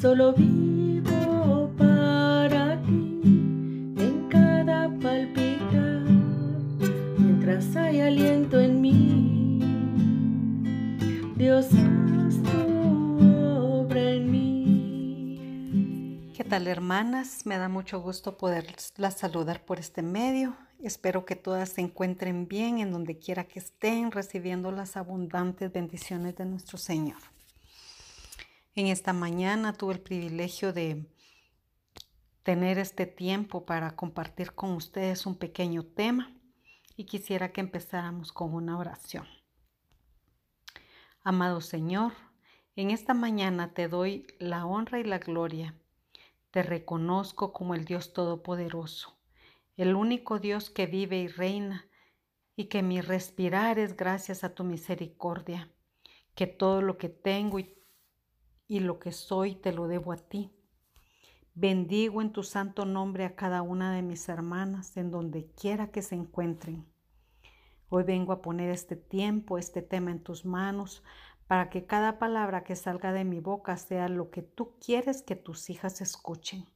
Solo vivo para ti en cada palpitar, mientras hay aliento en mí. Dios, haz tu obra en mí. ¿Qué tal hermanas? Me da mucho gusto poderlas saludar por este medio. Espero que todas se encuentren bien en donde quiera que estén, recibiendo las abundantes bendiciones de nuestro Señor. En esta mañana tuve el privilegio de tener este tiempo para compartir con ustedes un pequeño tema y quisiera que empezáramos con una oración. Amado Señor, en esta mañana te doy la honra y la gloria. Te reconozco como el Dios Todopoderoso, el único Dios que vive y reina, y que mi respirar es gracias a tu misericordia, que todo lo que tengo y, y lo que soy te lo debo a ti. Bendigo en tu santo nombre a cada una de mis hermanas en donde quiera que se encuentren. Hoy vengo a poner este tiempo, este tema en tus manos, para que cada palabra que salga de mi boca sea lo que tú quieres que tus hijas escuchen.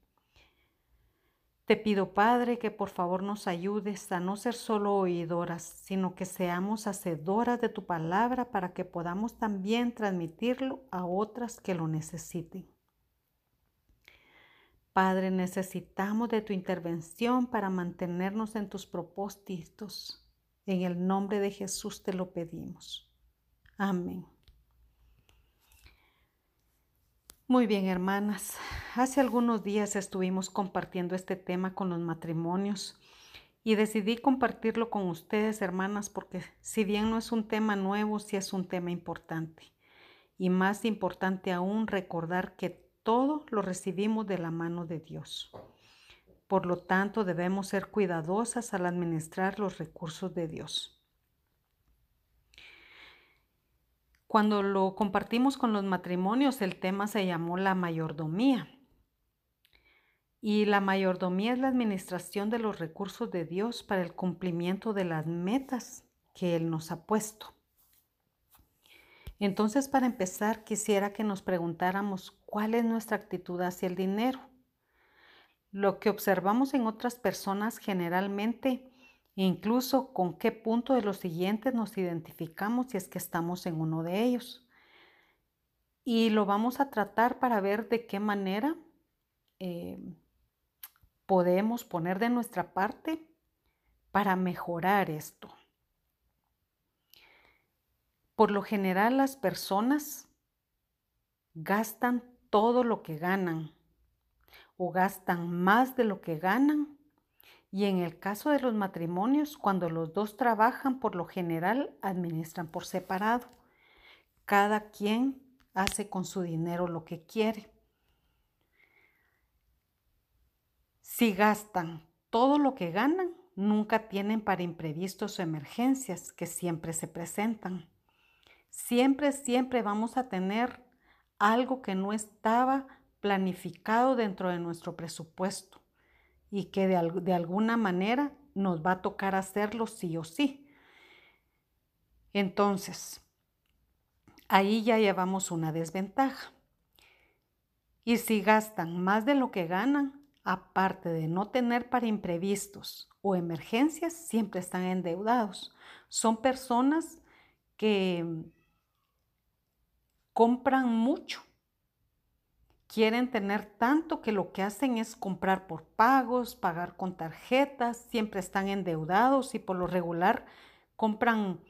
Te pido, Padre, que por favor nos ayudes a no ser solo oídoras, sino que seamos hacedoras de tu palabra para que podamos también transmitirlo a otras que lo necesiten. Padre, necesitamos de tu intervención para mantenernos en tus propósitos. En el nombre de Jesús te lo pedimos. Amén. Muy bien, hermanas. Hace algunos días estuvimos compartiendo este tema con los matrimonios y decidí compartirlo con ustedes, hermanas, porque si bien no es un tema nuevo, sí es un tema importante. Y más importante aún, recordar que todo lo recibimos de la mano de Dios. Por lo tanto, debemos ser cuidadosas al administrar los recursos de Dios. Cuando lo compartimos con los matrimonios, el tema se llamó la mayordomía. Y la mayordomía es la administración de los recursos de Dios para el cumplimiento de las metas que Él nos ha puesto. Entonces, para empezar, quisiera que nos preguntáramos cuál es nuestra actitud hacia el dinero. Lo que observamos en otras personas generalmente incluso con qué punto de los siguientes nos identificamos si es que estamos en uno de ellos. Y lo vamos a tratar para ver de qué manera eh, podemos poner de nuestra parte para mejorar esto. Por lo general las personas gastan todo lo que ganan o gastan más de lo que ganan y en el caso de los matrimonios, cuando los dos trabajan, por lo general administran por separado. Cada quien hace con su dinero lo que quiere. Si gastan todo lo que ganan, nunca tienen para imprevistos o emergencias que siempre se presentan. Siempre, siempre vamos a tener algo que no estaba planificado dentro de nuestro presupuesto y que de, de alguna manera nos va a tocar hacerlo sí o sí. Entonces, ahí ya llevamos una desventaja. Y si gastan más de lo que ganan, aparte de no tener para imprevistos o emergencias, siempre están endeudados. Son personas que compran mucho quieren tener tanto que lo que hacen es comprar por pagos, pagar con tarjetas, siempre están endeudados y por lo regular compran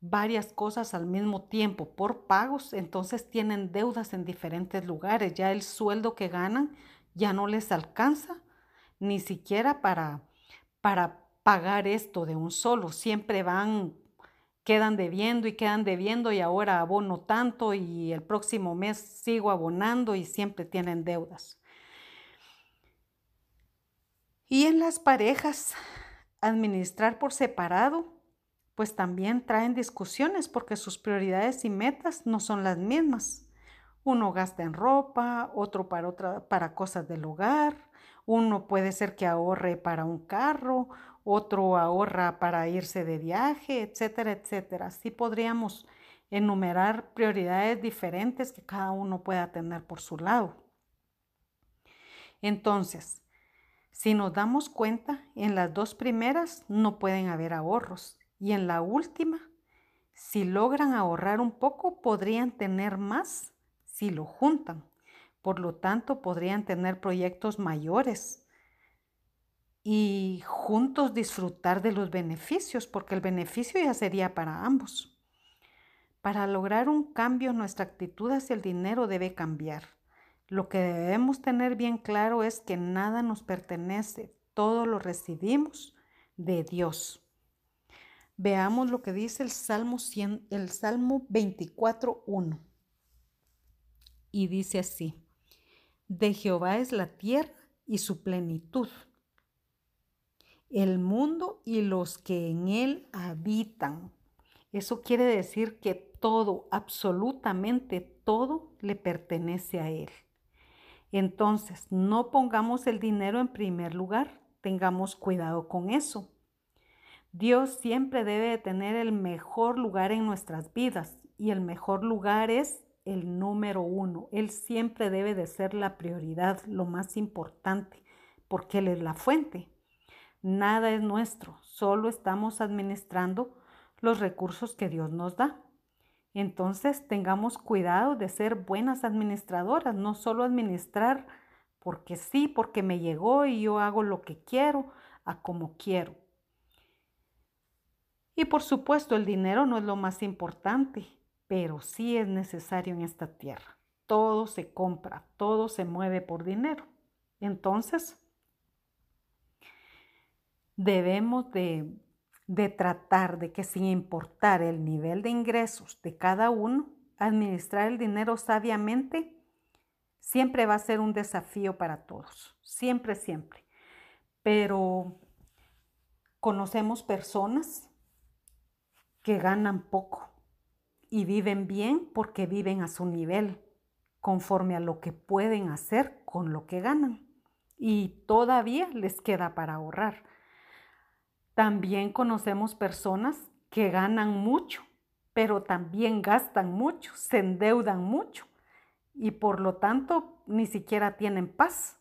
varias cosas al mismo tiempo por pagos, entonces tienen deudas en diferentes lugares. Ya el sueldo que ganan ya no les alcanza ni siquiera para, para pagar esto de un solo. Siempre van, quedan debiendo y quedan debiendo y ahora abono tanto y el próximo mes sigo abonando y siempre tienen deudas. Y en las parejas, administrar por separado pues también traen discusiones porque sus prioridades y metas no son las mismas. Uno gasta en ropa, otro para, otra, para cosas del hogar, uno puede ser que ahorre para un carro, otro ahorra para irse de viaje, etcétera, etcétera. Así podríamos enumerar prioridades diferentes que cada uno pueda tener por su lado. Entonces, si nos damos cuenta, en las dos primeras no pueden haber ahorros y en la última, si logran ahorrar un poco, podrían tener más si lo juntan. Por lo tanto, podrían tener proyectos mayores y juntos disfrutar de los beneficios, porque el beneficio ya sería para ambos. Para lograr un cambio, nuestra actitud hacia el dinero debe cambiar. Lo que debemos tener bien claro es que nada nos pertenece, todo lo recibimos de Dios. Veamos lo que dice el Salmo, 100, el Salmo 24.1. Y dice así, de Jehová es la tierra y su plenitud, el mundo y los que en él habitan. Eso quiere decir que todo, absolutamente todo, le pertenece a él. Entonces, no pongamos el dinero en primer lugar, tengamos cuidado con eso Dios siempre debe de tener el mejor lugar en nuestras vidas y el mejor lugar es el número uno. Él siempre debe de ser la prioridad, lo más importante, porque Él es la fuente. Nada es nuestro, solo estamos administrando los recursos que Dios nos da. Entonces tengamos cuidado de ser buenas administradoras, no solo administrar porque sí, porque me llegó y yo hago lo que quiero, a como quiero. Y por supuesto el dinero no es lo más importante, pero sí es necesario en esta tierra. Todo se compra, todo se mueve por dinero. Entonces, debemos de, de tratar de que sin importar el nivel de ingresos de cada uno, administrar el dinero sabiamente siempre va a ser un desafío para todos, siempre, siempre. Pero conocemos personas que ganan poco y viven bien porque viven a su nivel, conforme a lo que pueden hacer con lo que ganan. Y todavía les queda para ahorrar. También conocemos personas que ganan mucho, pero también gastan mucho, se endeudan mucho y por lo tanto ni siquiera tienen paz.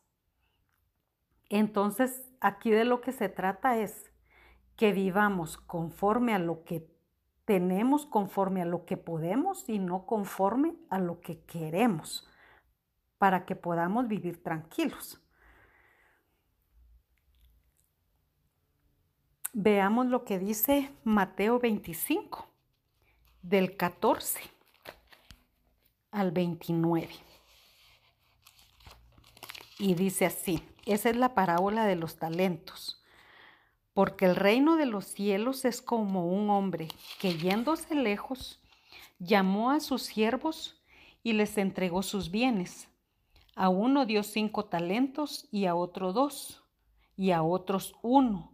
Entonces, aquí de lo que se trata es que vivamos conforme a lo que tenemos conforme a lo que podemos y no conforme a lo que queremos para que podamos vivir tranquilos. Veamos lo que dice Mateo 25, del 14 al 29. Y dice así, esa es la parábola de los talentos porque el reino de los cielos es como un hombre que yéndose lejos, llamó a sus siervos y les entregó sus bienes. A uno dio cinco talentos y a otro dos, y a otros uno,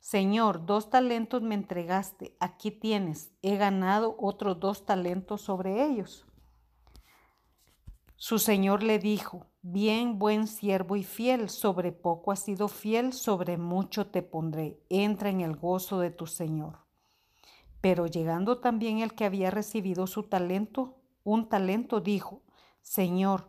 Señor, dos talentos me entregaste, aquí tienes, he ganado otros dos talentos sobre ellos. Su señor le dijo, Bien, buen siervo y fiel, sobre poco has sido fiel, sobre mucho te pondré, entra en el gozo de tu señor. Pero llegando también el que había recibido su talento, un talento, dijo, Señor,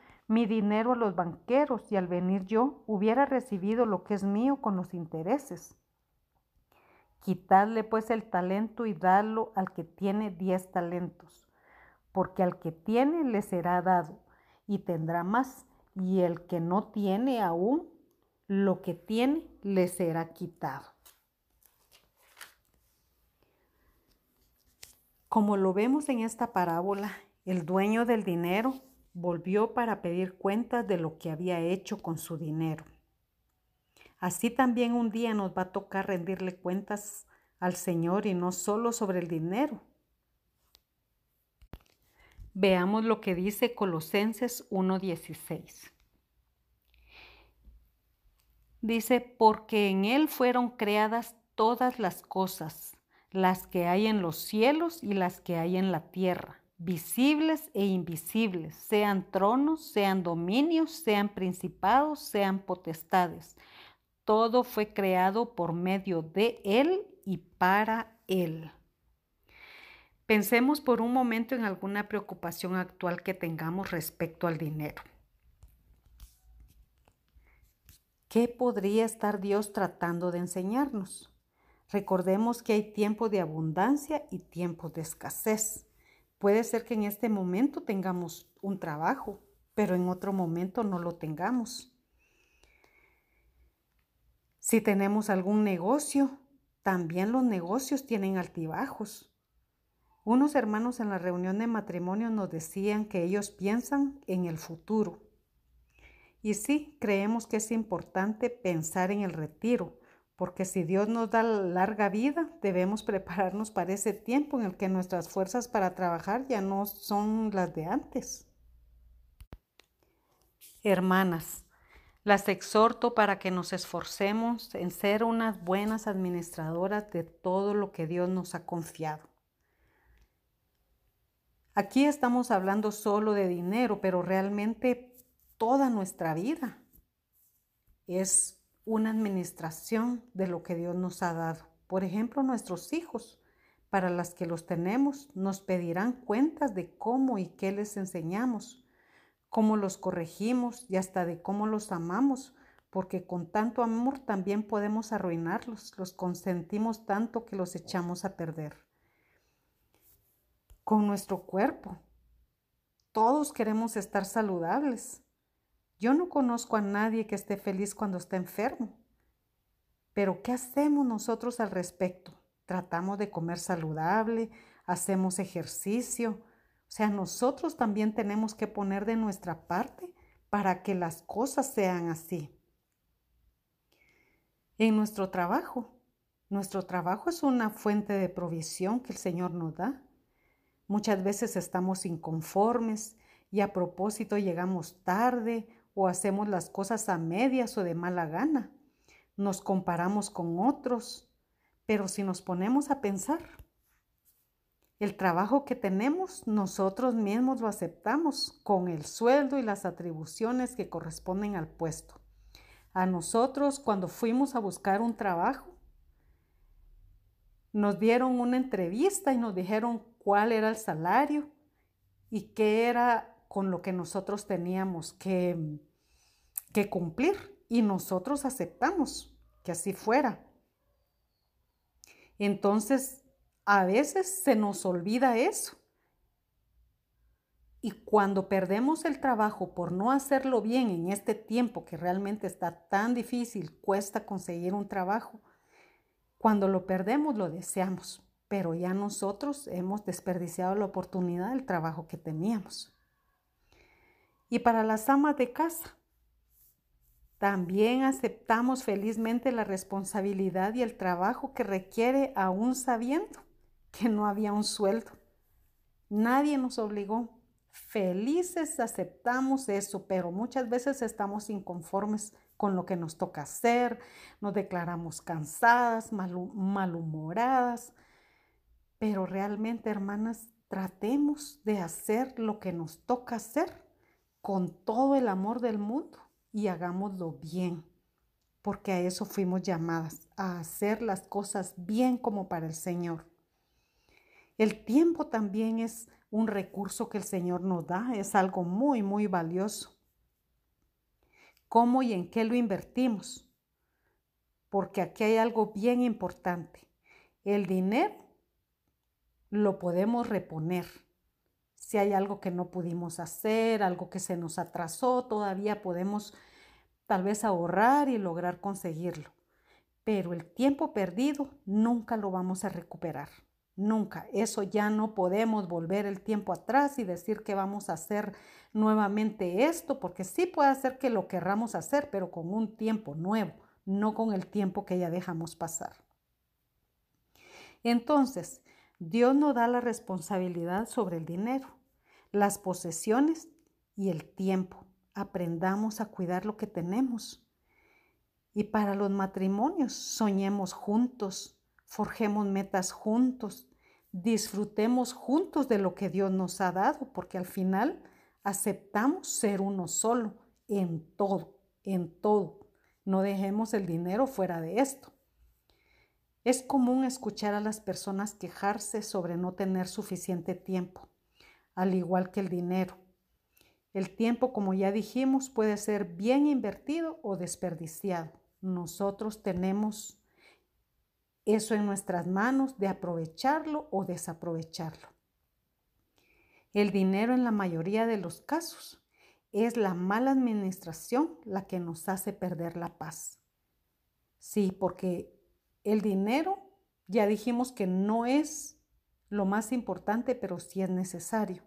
mi dinero a los banqueros y al venir yo hubiera recibido lo que es mío con los intereses. Quitadle pues el talento y dadlo al que tiene diez talentos, porque al que tiene le será dado y tendrá más y el que no tiene aún lo que tiene le será quitado. Como lo vemos en esta parábola, el dueño del dinero volvió para pedir cuentas de lo que había hecho con su dinero. Así también un día nos va a tocar rendirle cuentas al Señor y no solo sobre el dinero, Veamos lo que dice Colosenses 1.16. Dice, porque en Él fueron creadas todas las cosas, las que hay en los cielos y las que hay en la tierra, visibles e invisibles, sean tronos, sean dominios, sean principados, sean potestades. Todo fue creado por medio de Él y para Él. Pensemos por un momento en alguna preocupación actual que tengamos respecto al dinero. ¿Qué podría estar Dios tratando de enseñarnos? Recordemos que hay tiempo de abundancia y tiempo de escasez. Puede ser que en este momento tengamos un trabajo, pero en otro momento no lo tengamos. Si tenemos algún negocio, también los negocios tienen altibajos. Unos hermanos en la reunión de matrimonio nos decían que ellos piensan en el futuro. Y sí, creemos que es importante pensar en el retiro, porque si Dios nos da larga vida, debemos prepararnos para ese tiempo en el que nuestras fuerzas para trabajar ya no son las de antes. Hermanas, las exhorto para que nos esforcemos en ser unas buenas administradoras de todo lo que Dios nos ha confiado. Aquí estamos hablando solo de dinero, pero realmente toda nuestra vida es una administración de lo que Dios nos ha dado. Por ejemplo, nuestros hijos, para las que los tenemos, nos pedirán cuentas de cómo y qué les enseñamos, cómo los corregimos y hasta de cómo los amamos, porque con tanto amor también podemos arruinarlos, los consentimos tanto que los echamos a perder con nuestro cuerpo. Todos queremos estar saludables. Yo no conozco a nadie que esté feliz cuando está enfermo. Pero ¿qué hacemos nosotros al respecto? Tratamos de comer saludable, hacemos ejercicio. O sea, nosotros también tenemos que poner de nuestra parte para que las cosas sean así. En nuestro trabajo, nuestro trabajo es una fuente de provisión que el Señor nos da. Muchas veces estamos inconformes y a propósito llegamos tarde o hacemos las cosas a medias o de mala gana. Nos comparamos con otros, pero si nos ponemos a pensar, el trabajo que tenemos nosotros mismos lo aceptamos con el sueldo y las atribuciones que corresponden al puesto. A nosotros cuando fuimos a buscar un trabajo, nos dieron una entrevista y nos dijeron cuál era el salario y qué era con lo que nosotros teníamos que, que cumplir. Y nosotros aceptamos que así fuera. Entonces, a veces se nos olvida eso. Y cuando perdemos el trabajo por no hacerlo bien en este tiempo que realmente está tan difícil, cuesta conseguir un trabajo, cuando lo perdemos lo deseamos, pero ya nosotros hemos desperdiciado la oportunidad del trabajo que teníamos. Y para las amas de casa, también aceptamos felizmente la responsabilidad y el trabajo que requiere aún sabiendo que no había un sueldo. Nadie nos obligó. Felices aceptamos eso, pero muchas veces estamos inconformes con lo que nos toca hacer, nos declaramos cansadas, malhumoradas, pero realmente, hermanas, tratemos de hacer lo que nos toca hacer con todo el amor del mundo y hagámoslo bien, porque a eso fuimos llamadas, a hacer las cosas bien como para el Señor. El tiempo también es un recurso que el Señor nos da, es algo muy, muy valioso. ¿Cómo y en qué lo invertimos? Porque aquí hay algo bien importante. El dinero lo podemos reponer. Si hay algo que no pudimos hacer, algo que se nos atrasó, todavía podemos tal vez ahorrar y lograr conseguirlo. Pero el tiempo perdido nunca lo vamos a recuperar. Nunca. Eso ya no podemos volver el tiempo atrás y decir que vamos a hacer nuevamente esto, porque sí puede ser que lo querramos hacer, pero con un tiempo nuevo, no con el tiempo que ya dejamos pasar. Entonces, Dios nos da la responsabilidad sobre el dinero, las posesiones y el tiempo. Aprendamos a cuidar lo que tenemos. Y para los matrimonios, soñemos juntos, forjemos metas juntos, disfrutemos juntos de lo que Dios nos ha dado, porque al final aceptamos ser uno solo en todo, en todo. No dejemos el dinero fuera de esto. Es común escuchar a las personas quejarse sobre no tener suficiente tiempo, al igual que el dinero. El tiempo, como ya dijimos, puede ser bien invertido o desperdiciado. Nosotros tenemos eso en nuestras manos de aprovecharlo o desaprovecharlo. El dinero en la mayoría de los casos es la mala administración la que nos hace perder la paz. Sí, porque el dinero ya dijimos que no es lo más importante, pero sí es necesario.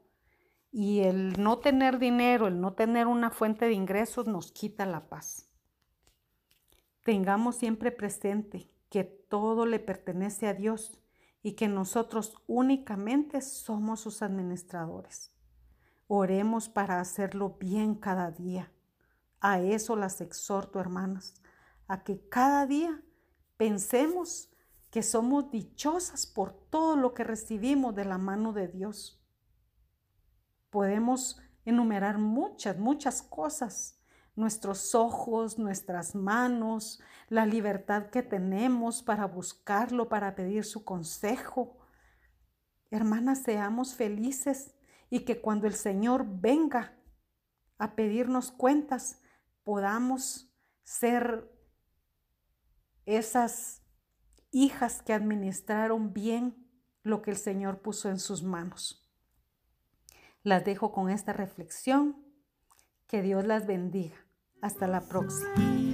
Y el no tener dinero, el no tener una fuente de ingresos nos quita la paz. Tengamos siempre presente que todo le pertenece a Dios y que nosotros únicamente somos sus administradores. Oremos para hacerlo bien cada día. A eso las exhorto, hermanas, a que cada día pensemos que somos dichosas por todo lo que recibimos de la mano de Dios. Podemos enumerar muchas, muchas cosas nuestros ojos, nuestras manos, la libertad que tenemos para buscarlo, para pedir su consejo. Hermanas, seamos felices y que cuando el Señor venga a pedirnos cuentas, podamos ser esas hijas que administraron bien lo que el Señor puso en sus manos. Las dejo con esta reflexión. Que Dios las bendiga. Hasta la próxima.